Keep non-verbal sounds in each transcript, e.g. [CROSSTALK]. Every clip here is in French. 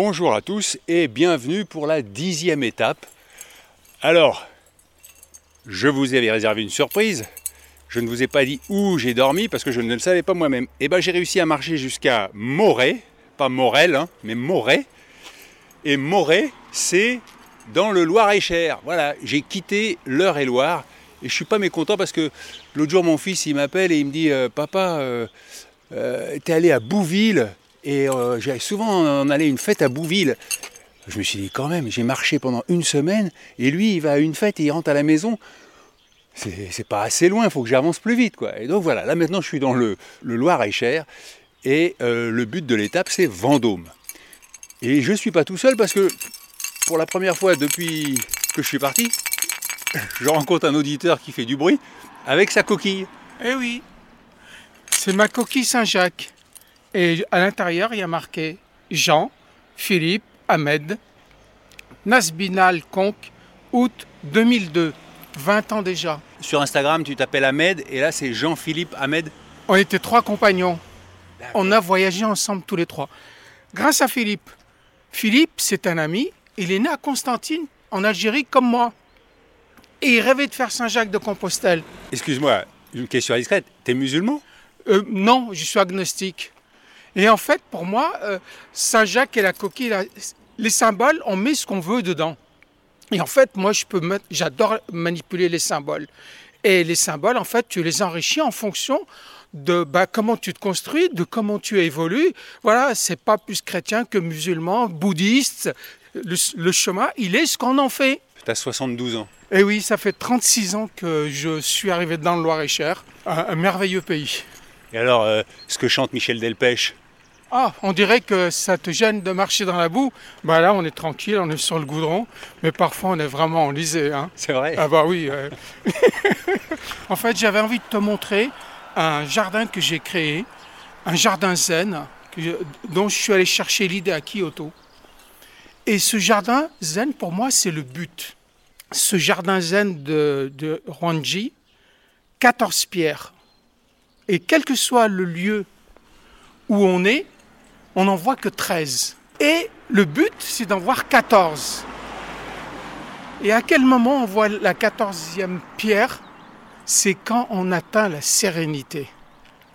Bonjour à tous et bienvenue pour la dixième étape. Alors, je vous avais réservé une surprise. Je ne vous ai pas dit où j'ai dormi parce que je ne le savais pas moi-même. Et bien j'ai réussi à marcher jusqu'à Moret, pas Morel, hein, mais Moret. Et Moret, c'est dans le Loir-et-Cher. Voilà, j'ai quitté l'Eure-et-Loire et je suis pas mécontent parce que l'autre jour mon fils il m'appelle et il me dit euh, Papa, euh, euh, t'es allé à Bouville et euh, souvent en allé à une fête à Bouville. Je me suis dit quand même, j'ai marché pendant une semaine et lui il va à une fête et il rentre à la maison. C'est pas assez loin, il faut que j'avance plus vite quoi. Et donc voilà, là maintenant je suis dans le, Loir-et-Cher et euh, le but de l'étape c'est Vendôme. Et je suis pas tout seul parce que pour la première fois depuis que je suis parti, [LAUGHS] je rencontre un auditeur qui fait du bruit avec sa coquille. Eh oui, c'est ma coquille Saint-Jacques. Et à l'intérieur, il y a marqué Jean, Philippe, Ahmed, Nasbinal Conque, août 2002. 20 ans déjà. Sur Instagram, tu t'appelles Ahmed et là c'est Jean-Philippe Ahmed. On était trois compagnons. On a voyagé ensemble tous les trois. Grâce à Philippe. Philippe, c'est un ami. Il est né à Constantine, en Algérie, comme moi. Et il rêvait de faire Saint-Jacques de Compostelle. Excuse-moi, une question indiscrète. T'es musulman? Euh, non, je suis agnostique. Et en fait, pour moi, euh, Saint-Jacques et la coquille, la- les symboles, on met ce qu'on veut dedans. Et en fait, moi, je peux mettre- j'adore manipuler les symboles. Et les symboles, en fait, tu les enrichis en fonction de bah, comment tu te construis, de comment tu évolues. Voilà, c'est pas plus chrétien que musulman, bouddhiste. Le, le chemin, il est ce qu'on en fait. T'as 72 ans. Et oui, ça fait 36 ans que je suis arrivé dans le Loir-et-Cher, un- un merveilleux pays. Et alors, euh, ce que chante Michel Delpech? Ah, on dirait que ça te gêne de marcher dans la boue. Bah là, on est tranquille, on est sur le goudron, mais parfois on est vraiment enlisé. Hein. C'est vrai Ah bah oui. [LAUGHS] en fait, j'avais envie de te montrer un jardin que j'ai créé, un jardin zen, que je- dont je suis allé chercher l'idée à Kyoto. Et ce jardin zen, pour moi, c'est le but. Ce jardin zen de, de Rwanji, 14 pierres. Et quel que soit le lieu où on est, on n'en voit que 13. Et le but, c'est d'en voir 14. Et à quel moment on voit la 14e pierre? C'est quand on atteint la sérénité.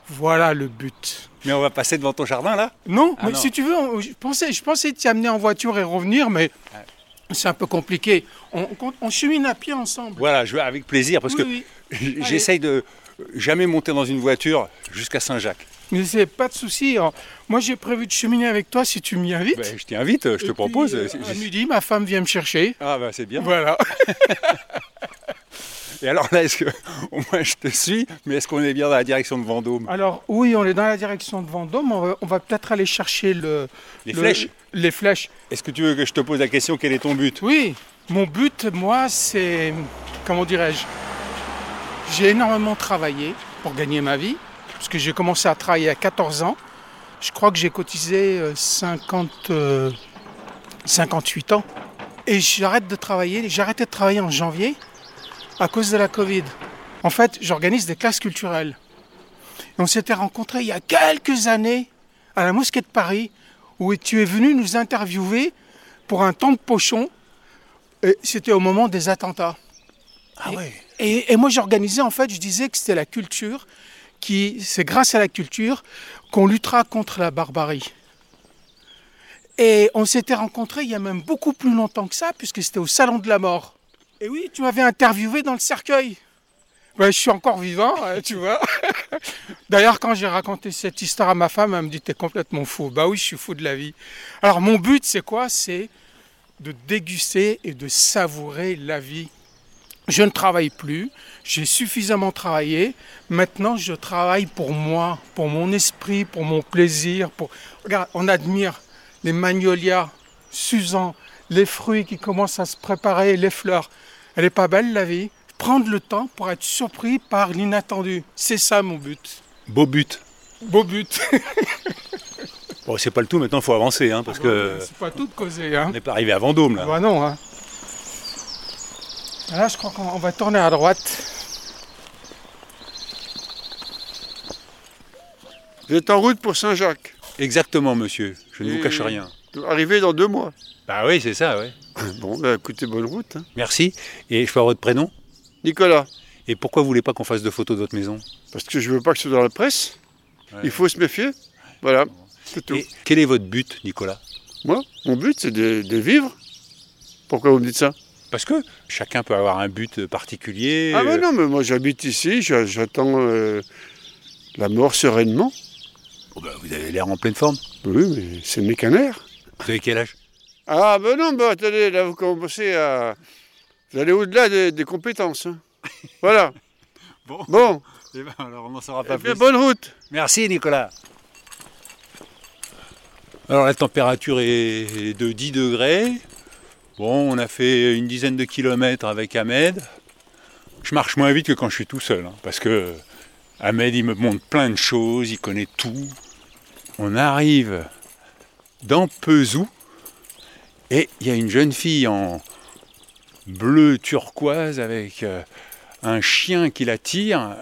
Voilà le but. Mais on va passer devant ton jardin là? Non, Ah mais non. si tu veux, on- je pensais, je pensais t'y amener en voiture et revenir, mais c'est un peu compliqué. On, on- on chemine à pied ensemble. Voilà, je vais avec plaisir parce Oui, que oui. j'essaye de jamais monter dans une voiture jusqu'à Saint-Jacques. Mais c'est pas de souci. Alors, Moi, j'ai prévu de cheminer avec toi si tu m'y invites. Ben, je t'invite, je te puis, propose. euh, à midi, ma femme vient me chercher. Ah bah c'est bien. Voilà. [LAUGHS] Et alors là, est-ce que au moins je te suis, mais est-ce qu'on est bien dans la direction de Vendôme? Alors oui, on est dans la direction de Vendôme. On va, peut-être aller chercher le, Les le- flèches Les flèches. Est-ce que tu veux que je te pose la question quel est ton but? Oui, mon but, moi, c'est comment dirais-je? J'ai énormément travaillé pour gagner ma vie, parce que j'ai commencé à travailler à 14 ans. Je crois que j'ai cotisé euh, 50, euh, 58 ans. Et j'arrête de travailler. J'ai arrêté de travailler en janvier à cause de la Covid. En fait, j'organise des classes culturelles. Et on s'était rencontrés il y a quelques années à la mosquée de Paris, où tu es venu nous interviewer pour un temps de pochon. Et C'était au moment des attentats. Ah ouais. Et, et moi, j'organisais, en fait, je disais que c'était la culture, c'est grâce à la culture qu'on luttera contre la barbarie. Et on s'était rencontrés il y a même beaucoup plus longtemps que ça, puisque c'était au Salon de la Mort. Et oui, tu m'avais interviewé dans le cercueil. Je suis encore vivant, hein, tu vois. [LAUGHS] D'ailleurs, quand j'ai raconté cette histoire à ma femme, elle me dit T'es complètement fou. Bah oui, je suis fou de la vie. Alors, mon but, c'est quoi? C'est de déguster et de savourer la vie je ne travaille plus, j'ai suffisamment travaillé, maintenant je travaille pour moi, pour mon esprit, pour mon plaisir. Pour... Regarde, on admire les magnolias, Suzan, les fruits qui commencent à se préparer, les fleurs. Elle n'est pas belle la vie? Prendre le temps pour être surpris par l'inattendu. C'est ça mon but. Beau but. Beau but. bon, c'est pas le tout, maintenant il faut avancer, hein, parce que. C'est pas tout de causer. Hein. On n'est pas arrivé à Vendôme là. Bah non, hein. Là, je crois qu'on va tourner à droite. Vous êtes en route pour Saint-Jacques. Exactement, monsieur. Je ne vous cache rien. Arrivé dans deux mois. Bah oui, c'est ça, oui. [COUGHS] Bon, bah écoutez, bonne route. hein. Merci. Et je peux avoir votre prénom? Nicolas, Et pourquoi vous voulez pas qu'on fasse de photos de votre maison? Parce que je veux pas que ce soit dans la presse. Il faut se méfier. Voilà, c'est tout. Et quel est votre but, Nicolas? Moi, mon but, c'est de, de vivre. Pourquoi vous me dites ça? Parce que chacun peut avoir un but particulier. Ah ben euh, non, mais moi j'habite ici, j'a- j'attends euh, la mort sereinement. oh bah, vous avez l'air en pleine forme. Oui, mais c'est mécanaire. Vous avez quel âge? Ah ben non, bah attendez, là vous commencez à... Vous allez au-delà des, des compétences. hein. Voilà. [LAUGHS] Bon. Bon, Eh ben, alors on n'en saura eh bien, bonne route. Merci Nicolas. Alors la température est de 10 degrés. Bon, on a fait une dizaine de kilomètres avec Ahmed. Je marche moins vite que quand je suis tout seul, hein, parce que Ahmed il me montre plein de choses, il connaît tout. On arrive dans Pesou et il y a une jeune fille en bleu turquoise avec euh, un chien qui la tire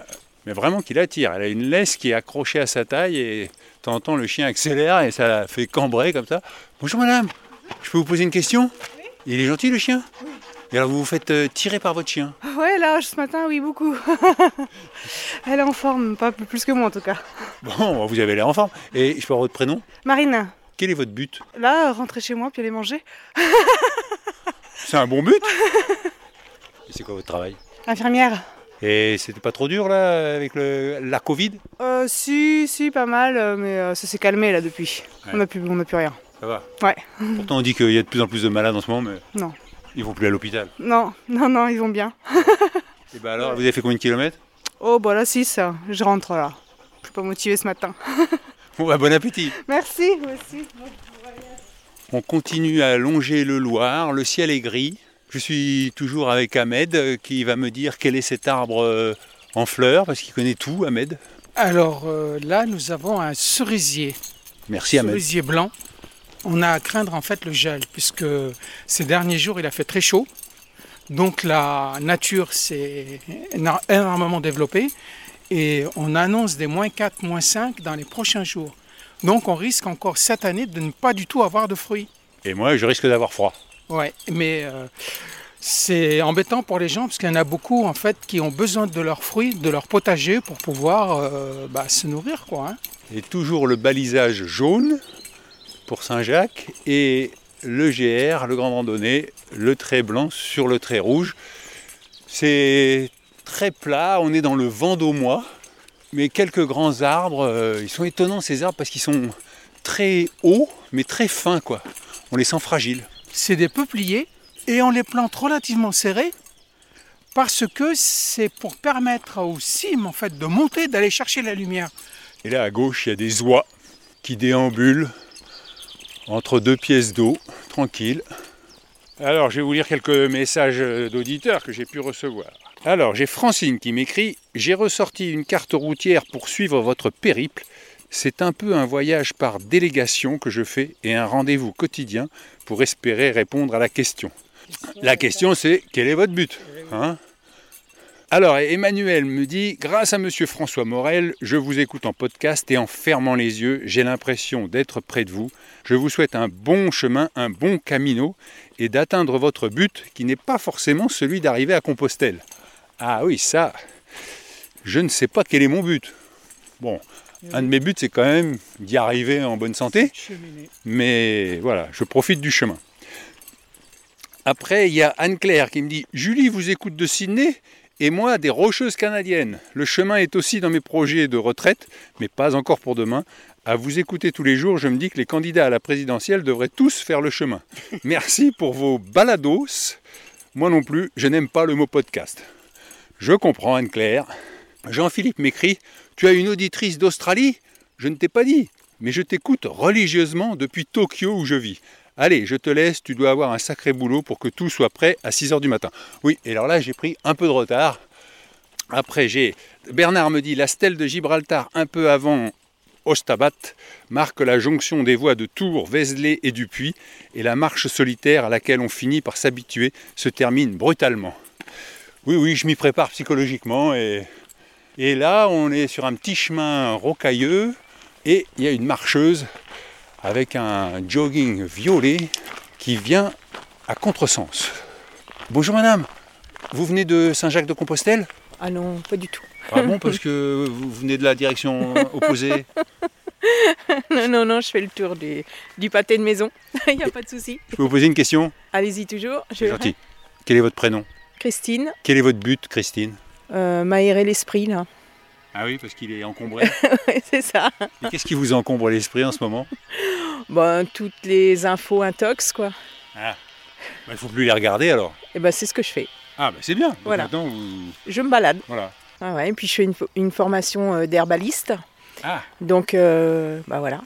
mais vraiment qui la tire. Elle a une laisse qui est accrochée à sa taille et temps le chien accélère et ça la fait cambrer comme ça. Bonjour madame, je peux vous poser une question? Il est gentil le chien Et alors vous vous faites euh, tirer par votre chien Ouais, là, ce matin, oui, beaucoup. [LAUGHS] Elle est en forme, pas plus que moi en tout cas. Bon, vous avez l'air en forme. Et je peux avoir votre prénom Marine, Quel est votre but là, rentrer chez moi puis aller manger. [LAUGHS] C'est un bon but [LAUGHS] Et c'est quoi votre travail Infirmière Et c'était pas trop dur là avec le, la Covid euh, Si, si, pas mal, euh, mais euh, ça s'est calmé là depuis. Ouais. On n'a plus, on n'a plus rien. Ça va Ouais. Pourtant on dit qu'il y a de plus en plus de malades en ce moment, mais Non. ils vont plus à l'hôpital. Non, non, non, ils vont bien. [LAUGHS] Et ben alors, vous avez fait combien de kilomètres? Oh, bah là, 6, je rentre là. Je suis pas motivée ce matin. [LAUGHS] Bon bah bon appétit Merci, vous aussi. On continue à longer le Loir, le ciel est gris. Je suis toujours avec Ahmed euh, qui va me dire quel est cet arbre euh, en fleurs, parce qu'il connaît tout, Ahmed. Alors euh, là, nous avons un cerisier, Merci Ahmed. cerisier blanc. On a à craindre en fait le gel, puisque ces derniers jours, il a fait très chaud. Donc la nature s'est éno- énormément développée et on annonce des moins 4, moins 5 dans les prochains jours. Donc on risque encore cette année de ne pas du tout avoir de fruits. Et moi, je risque d'avoir froid. Ouais, mais euh, c'est embêtant pour les gens parce qu'il y en a beaucoup en fait qui ont besoin de leurs fruits, de leur potager pour pouvoir euh, bah, se nourrir quoi. hein. Et toujours le balisage jaune pour Saint-Jacques et le GR, le grand randonnée, le trait blanc sur le trait rouge. C'est très plat, on est dans le Vendômois, mais quelques grands arbres, euh, ils sont étonnants ces arbres parce qu'ils sont très hauts mais très fins quoi. On les sent fragiles. C'est des peupliers et on les plante relativement serrés parce que c'est pour permettre aux cimes en fait de monter, d'aller chercher la lumière. Et là à gauche, il y a des oies qui déambulent entre deux pièces d'eau, tranquille. Alors, je vais vous lire quelques messages d'auditeurs que j'ai pu recevoir. Alors, j'ai Francine qui m'écrit J'ai ressorti une carte routière pour suivre votre périple. C'est un peu un voyage par délégation que je fais et un rendez-vous quotidien pour espérer répondre à la question. La question, c'est quel est votre but hein? Alors, Emmanuel me dit, grâce à Monsieur François Morel, je vous écoute en podcast et en fermant les yeux, j'ai l'impression d'être près de vous. Je vous souhaite un bon chemin, un bon camino et d'atteindre votre but qui n'est pas forcément celui d'arriver à Compostelle. Ah oui, ça, je ne sais pas quel est mon but. Bon, un de mes buts, c'est quand même d'y arriver en bonne santé. Mais voilà, je profite du chemin. Après, il y a Anne-Claire qui me dit Julie vous écoute de Sydney et moi des Rocheuses canadiennes. Le chemin est aussi dans mes projets de retraite, mais pas encore pour demain. À vous écouter tous les jours, je me dis que les candidats à la présidentielle devraient tous faire le chemin. [LAUGHS] Merci pour vos balados, Moi non plus, je n'aime pas le mot podcast. Je comprends, Anne-Claire. Jean-Philippe m'écrit Tu as une auditrice d'Australie? Je ne t'ai pas dit, mais je t'écoute religieusement depuis Tokyo où je vis. Allez, je te laisse, tu dois avoir un sacré boulot pour que tout soit prêt à 6h du matin. Oui, et alors là, j'ai pris un peu de retard. Après, j'ai. Bernard me dit la stèle de Gibraltar un peu avant Ostabat marque la jonction des voies de Tours, Vézelay et Dupuis, et la marche solitaire à laquelle on finit par s'habituer se termine brutalement. Oui, oui, je m'y prépare psychologiquement, et, et là, on est sur un petit chemin rocailleux, et il y a une marcheuse avec un jogging violet qui vient à contresens. Bonjour madame, vous venez de Saint-Jacques-de-Compostelle? Ah non, pas du tout. Ah bon, parce que vous venez de la direction opposée [LAUGHS] non, non, non, je fais le tour du, du pâté de maison. [LAUGHS] Il n'y a pas de souci. Je peux vous poser une question Allez-y toujours. Je... Gentil. Quel est votre prénom Christine, Quel est votre but, Christine euh, m'aérer l'esprit là. Ah oui, parce qu'il est encombré. [LAUGHS] C'est ça. Et qu'est-ce qui vous encombre l'esprit en ce moment Bon, toutes les infos intox quoi. Ah, il ne faut plus les regarder alors. Et ben c'est ce que je fais. Ah, bah c'est bien. Donc Voilà. Vous... Je me balade. Voilà. Ah ouais, et puis je fais une, fo- une formation euh, d'herbaliste. Ah, Donc euh, bah voilà.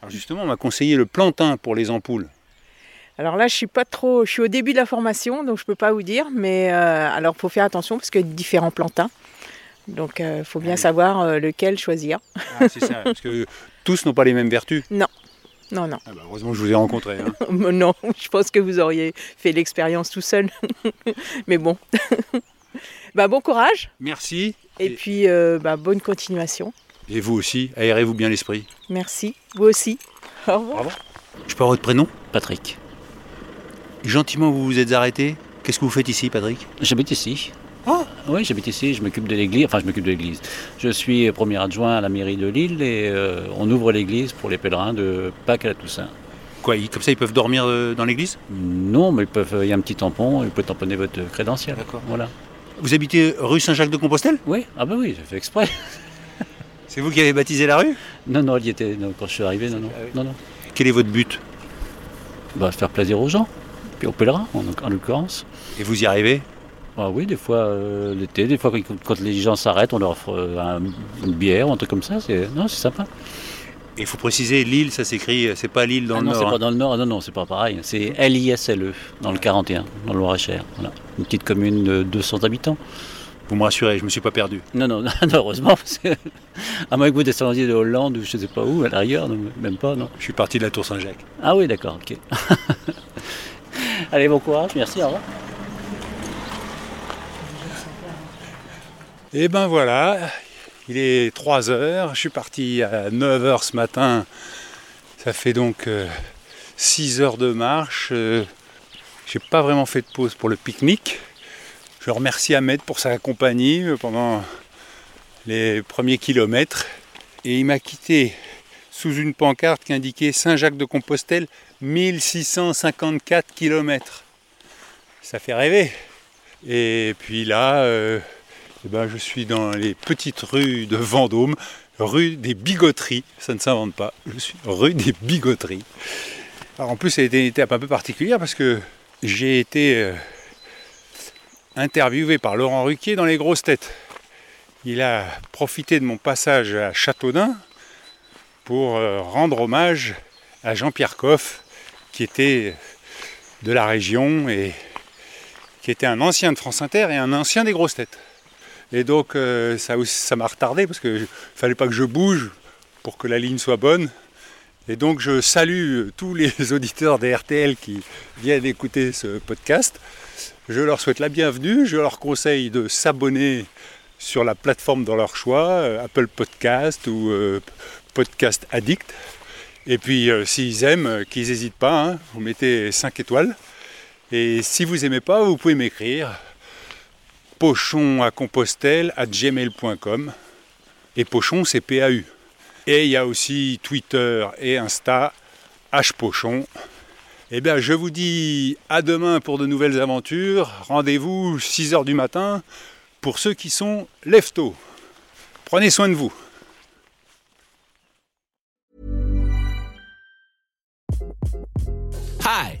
alors justement, on m'a conseillé le plantain pour les ampoules. Alors là, je suis pas trop, je suis au début de la formation, donc je peux pas vous dire. Mais euh, alors, faut faire attention parce qu'il y a différents plantins. Donc, il faut bien Ah oui. savoir euh, lequel choisir. Ah, c'est ça, [LAUGHS] parce que tous n'ont pas les mêmes vertus. Non, non. Ah bah, heureusement que je vous ai rencontré. hein. [LAUGHS] non, je pense que vous auriez fait l'expérience tout seul. [LAUGHS] Mais bon. Bah, bon courage. Merci. Et puis, euh, bah, bonne continuation. Et vous aussi, aérez-vous bien l'esprit. Merci. Vous aussi. Au revoir. Je peux avoir votre prénom? Patrick. Gentiment, vous vous êtes arrêté. Qu'est-ce que vous faites ici, Patrick? J'habite ici. Oui, j'habite ici, je m'occupe de l'église, enfin je m'occupe de l'église. Je suis premier adjoint à la mairie de Lille et euh, on ouvre l'église pour les pèlerins de Pâques à la Toussaint. Quoi, comme ça, ils peuvent dormir euh, dans l'église? Non, mais ils peuvent, il y a un petit tampon, ils peuvent tamponner votre crédentiel. D'accord. Voilà. Vous habitez rue Saint-Jacques-de-Compostelle Oui, ah bah oui, j'ai fait exprès. [LAUGHS] C'est vous qui avez baptisé la rue? Non, non, il y était non, quand je suis arrivé, non, non, Ah oui. non, non. Quel est votre but? Bah, faire plaisir aux gens, puis aux pèlerins en, en l'occurrence. Et vous y arrivez? Ah oui, des fois euh, l'été, des fois quand, quand les gens s'arrêtent, on leur offre euh, un- une bière ou un truc comme ça. Non, c'est sympa. Il faut préciser, Lille, ça s'écrit, c'est pas Lille dans Ah le non, Nord. c'est hein. pas dans le Nord, non, non, c'est pas pareil. C'est L-I-S-L-E, E, dans le 41, dans le Loir-et-Cher. Voilà. Une petite commune de 200 habitants. Vous me rassurez, je me suis pas perdu. Non, [LAUGHS] non, non, heureusement, parce que, à moins que vous descendiez de Hollande ou je sais pas où, à l'arrière, non, même pas, non. Je suis parti de la Tour Saint-Jacques. Ah oui, d'accord, ok. [LAUGHS] Allez, bon courage, merci, au revoir. Et ben voilà, il est 3 heures, je suis parti à 9 heures ce matin. Ça fait donc 6 heures de marche. Euh, J'ai pas vraiment fait de pause pour le pique-nique. Je remercie Ahmed pour sa compagnie euh, pendant les premiers kilomètres. Et il m'a quitté sous une pancarte qui indiquait Saint-Jacques-de-Compostelle, 1654 km. Ça fait rêver. Et puis là, euh, eh ben, je suis dans les petites rues de Vendôme, rue des Bigoteries. Ça ne s'invente pas. Je suis rue des Bigoteries. Alors en plus, ça a été une étape un peu particulière parce que j'ai été euh, interviewé par Laurent Ruquier dans les grosses têtes. Il a profité de mon passage à Châteaudun pour euh, rendre hommage à Jean-Pierre Coff, qui était de la région et qui était un ancien de France Inter et un ancien des grosses têtes. Et donc euh, ça m'a retardé parce qu'il ne fallait pas que je bouge pour que la ligne soit bonne. Et donc je salue tous les [LAUGHS] auditeurs des RTL qui viennent écouter ce podcast. Je leur souhaite la bienvenue. Je leur conseille de s'abonner sur la plateforme dans leur choix, euh, Apple Podcast ou euh, Podcast Addict. Et puis s'ils aiment, qu'ils n'hésitent pas, hein, vous mettez 5 étoiles. Et si vous n'aimez pas, vous pouvez m'écrire pochon à compostelle à gmail.com. Et pochon, c'est PAU. Et il y a aussi Twitter et Insta, hpochon. Eh bien, je vous dis à demain pour de nouvelles aventures. Rendez-vous 6h du matin pour ceux qui sont leftos. Prenez soin de vous. Hi,